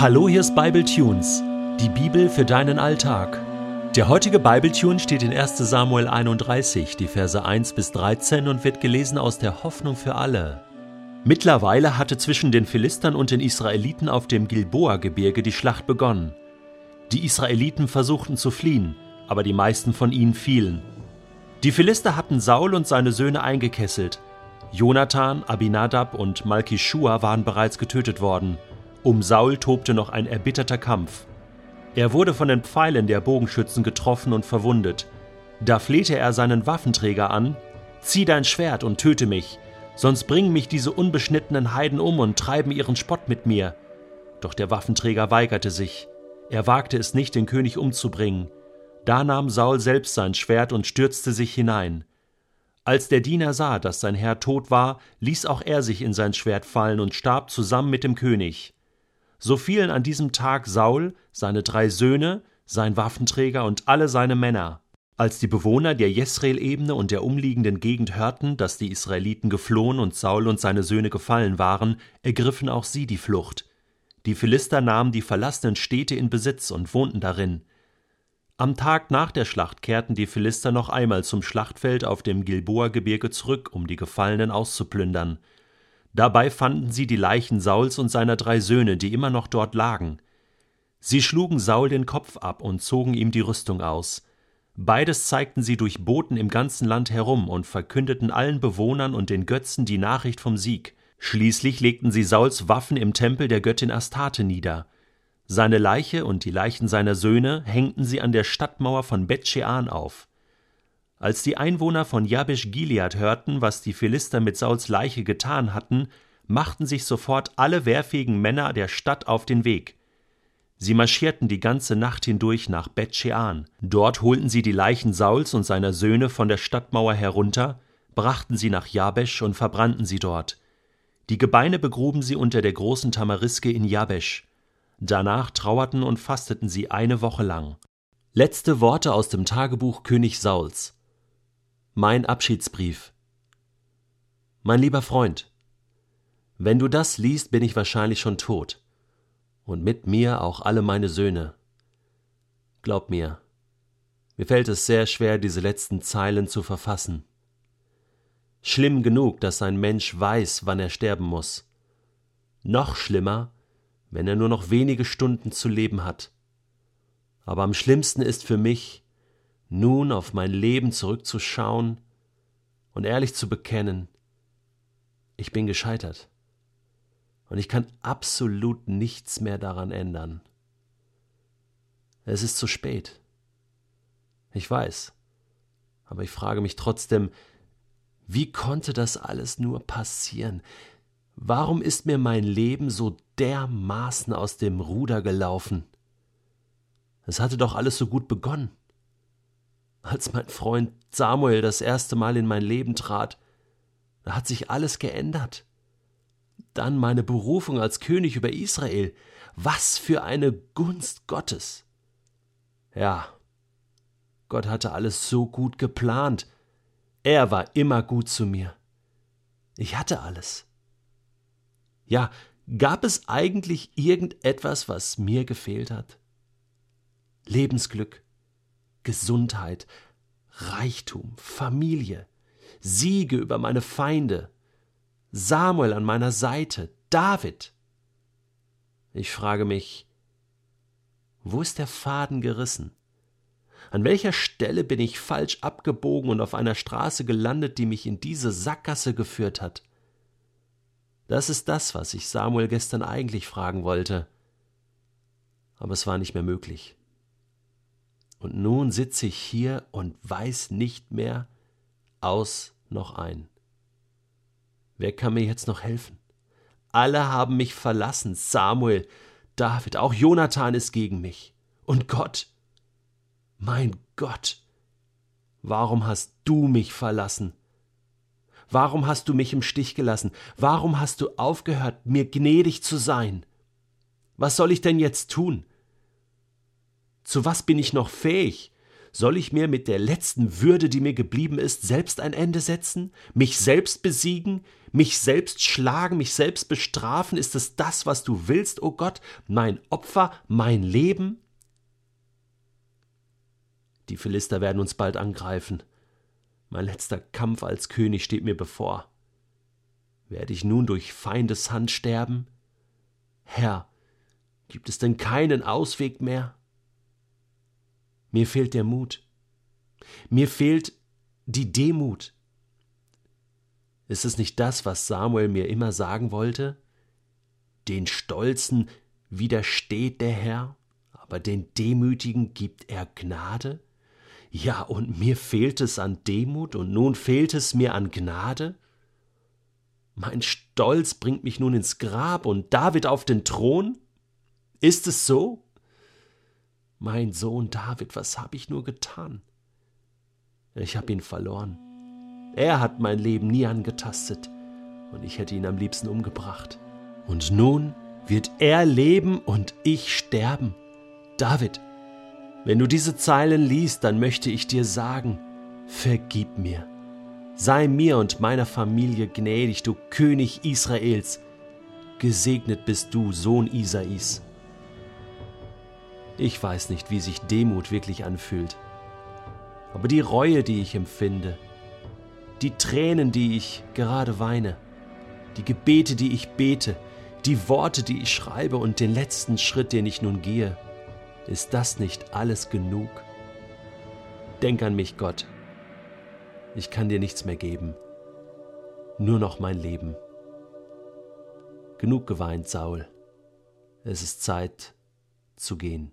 Hallo, hier ist Bible Tunes, die Bibel für deinen Alltag. Der heutige Bible Tune steht in 1. Samuel 31, die Verse 1 bis 13 und wird gelesen aus der Hoffnung für alle. Mittlerweile hatte zwischen den Philistern und den Israeliten auf dem Gilboa-Gebirge die Schlacht begonnen. Die Israeliten versuchten zu fliehen, aber die meisten von ihnen fielen. Die Philister hatten Saul und seine Söhne eingekesselt. Jonathan, Abinadab und Malkishua waren bereits getötet worden. Um Saul tobte noch ein erbitterter Kampf. Er wurde von den Pfeilen der Bogenschützen getroffen und verwundet. Da flehte er seinen Waffenträger an: Zieh dein Schwert und töte mich, sonst bringen mich diese unbeschnittenen Heiden um und treiben ihren Spott mit mir. Doch der Waffenträger weigerte sich. Er wagte es nicht, den König umzubringen. Da nahm Saul selbst sein Schwert und stürzte sich hinein. Als der Diener sah, dass sein Herr tot war, ließ auch er sich in sein Schwert fallen und starb zusammen mit dem König. So fielen an diesem Tag Saul, seine drei Söhne, sein Waffenträger und alle seine Männer. Als die Bewohner der Jesreel-Ebene und der umliegenden Gegend hörten, dass die Israeliten geflohen und Saul und seine Söhne gefallen waren, ergriffen auch sie die Flucht. Die Philister nahmen die verlassenen Städte in Besitz und wohnten darin. Am Tag nach der Schlacht kehrten die Philister noch einmal zum Schlachtfeld auf dem Gilboa-Gebirge zurück, um die Gefallenen auszuplündern. Dabei fanden sie die Leichen Sauls und seiner drei Söhne, die immer noch dort lagen. Sie schlugen Saul den Kopf ab und zogen ihm die Rüstung aus. Beides zeigten sie durch Boten im ganzen Land herum und verkündeten allen Bewohnern und den Götzen die Nachricht vom Sieg. Schließlich legten sie Sauls Waffen im Tempel der Göttin Astarte nieder. Seine Leiche und die Leichen seiner Söhne hängten sie an der Stadtmauer von Bet-Shean auf. Als die Einwohner von Jabesh Gilead hörten, was die Philister mit Sauls Leiche getan hatten, machten sich sofort alle wehrfähigen Männer der Stadt auf den Weg. Sie marschierten die ganze Nacht hindurch nach Bet-Shean. Dort holten sie die Leichen Sauls und seiner Söhne von der Stadtmauer herunter, brachten sie nach Jabesh und verbrannten sie dort. Die Gebeine begruben sie unter der großen Tamariske in Jabesh. Danach trauerten und fasteten sie eine Woche lang. Letzte Worte aus dem Tagebuch König Sauls. Mein Abschiedsbrief. Mein lieber Freund, wenn du das liest, bin ich wahrscheinlich schon tot. Und mit mir auch alle meine Söhne. Glaub mir, mir fällt es sehr schwer, diese letzten Zeilen zu verfassen. Schlimm genug, dass ein Mensch weiß, wann er sterben muss. Noch schlimmer, wenn er nur noch wenige Stunden zu leben hat. Aber am schlimmsten ist für mich, nun auf mein Leben zurückzuschauen und ehrlich zu bekennen, ich bin gescheitert und ich kann absolut nichts mehr daran ändern. Es ist zu spät. Ich weiß, aber ich frage mich trotzdem, wie konnte das alles nur passieren? Warum ist mir mein Leben so dermaßen aus dem Ruder gelaufen? Es hatte doch alles so gut begonnen. Als mein Freund Samuel das erste Mal in mein Leben trat, da hat sich alles geändert. Dann meine Berufung als König über Israel. Was für eine Gunst Gottes. Ja, Gott hatte alles so gut geplant. Er war immer gut zu mir. Ich hatte alles. Ja, gab es eigentlich irgendetwas, was mir gefehlt hat? Lebensglück, Gesundheit, Reichtum, Familie, Siege über meine Feinde, Samuel an meiner Seite, David. Ich frage mich, wo ist der Faden gerissen? An welcher Stelle bin ich falsch abgebogen und auf einer Straße gelandet, die mich in diese Sackgasse geführt hat? Das ist das, was ich Samuel gestern eigentlich fragen wollte. Aber es war nicht mehr möglich. Und nun sitze ich hier und weiß nicht mehr aus noch ein. Wer kann mir jetzt noch helfen? Alle haben mich verlassen, Samuel, David, auch Jonathan ist gegen mich. Und Gott, mein Gott, warum hast du mich verlassen? Warum hast du mich im Stich gelassen? Warum hast du aufgehört, mir gnädig zu sein? Was soll ich denn jetzt tun? Zu was bin ich noch fähig? Soll ich mir mit der letzten Würde, die mir geblieben ist, selbst ein Ende setzen? Mich selbst besiegen? Mich selbst schlagen? Mich selbst bestrafen? Ist es das, was du willst, o oh Gott? Mein Opfer? Mein Leben? Die Philister werden uns bald angreifen. Mein letzter Kampf als König steht mir bevor. Werde ich nun durch Feindes Hand sterben? Herr, gibt es denn keinen Ausweg mehr? Mir fehlt der Mut. Mir fehlt die Demut. Ist es nicht das, was Samuel mir immer sagen wollte? Den Stolzen widersteht der Herr, aber den Demütigen gibt er Gnade? Ja, und mir fehlt es an Demut, und nun fehlt es mir an Gnade? Mein Stolz bringt mich nun ins Grab und David auf den Thron? Ist es so? Mein Sohn David, was habe ich nur getan? Ich habe ihn verloren. Er hat mein Leben nie angetastet, und ich hätte ihn am liebsten umgebracht. Und nun wird er leben und ich sterben. David, wenn du diese Zeilen liest, dann möchte ich dir sagen, vergib mir. Sei mir und meiner Familie gnädig, du König Israels. Gesegnet bist du, Sohn Isais. Ich weiß nicht, wie sich Demut wirklich anfühlt. Aber die Reue, die ich empfinde, die Tränen, die ich gerade weine, die Gebete, die ich bete, die Worte, die ich schreibe und den letzten Schritt, den ich nun gehe, ist das nicht alles genug? Denk an mich, Gott. Ich kann dir nichts mehr geben, nur noch mein Leben. Genug geweint, Saul. Es ist Zeit zu gehen.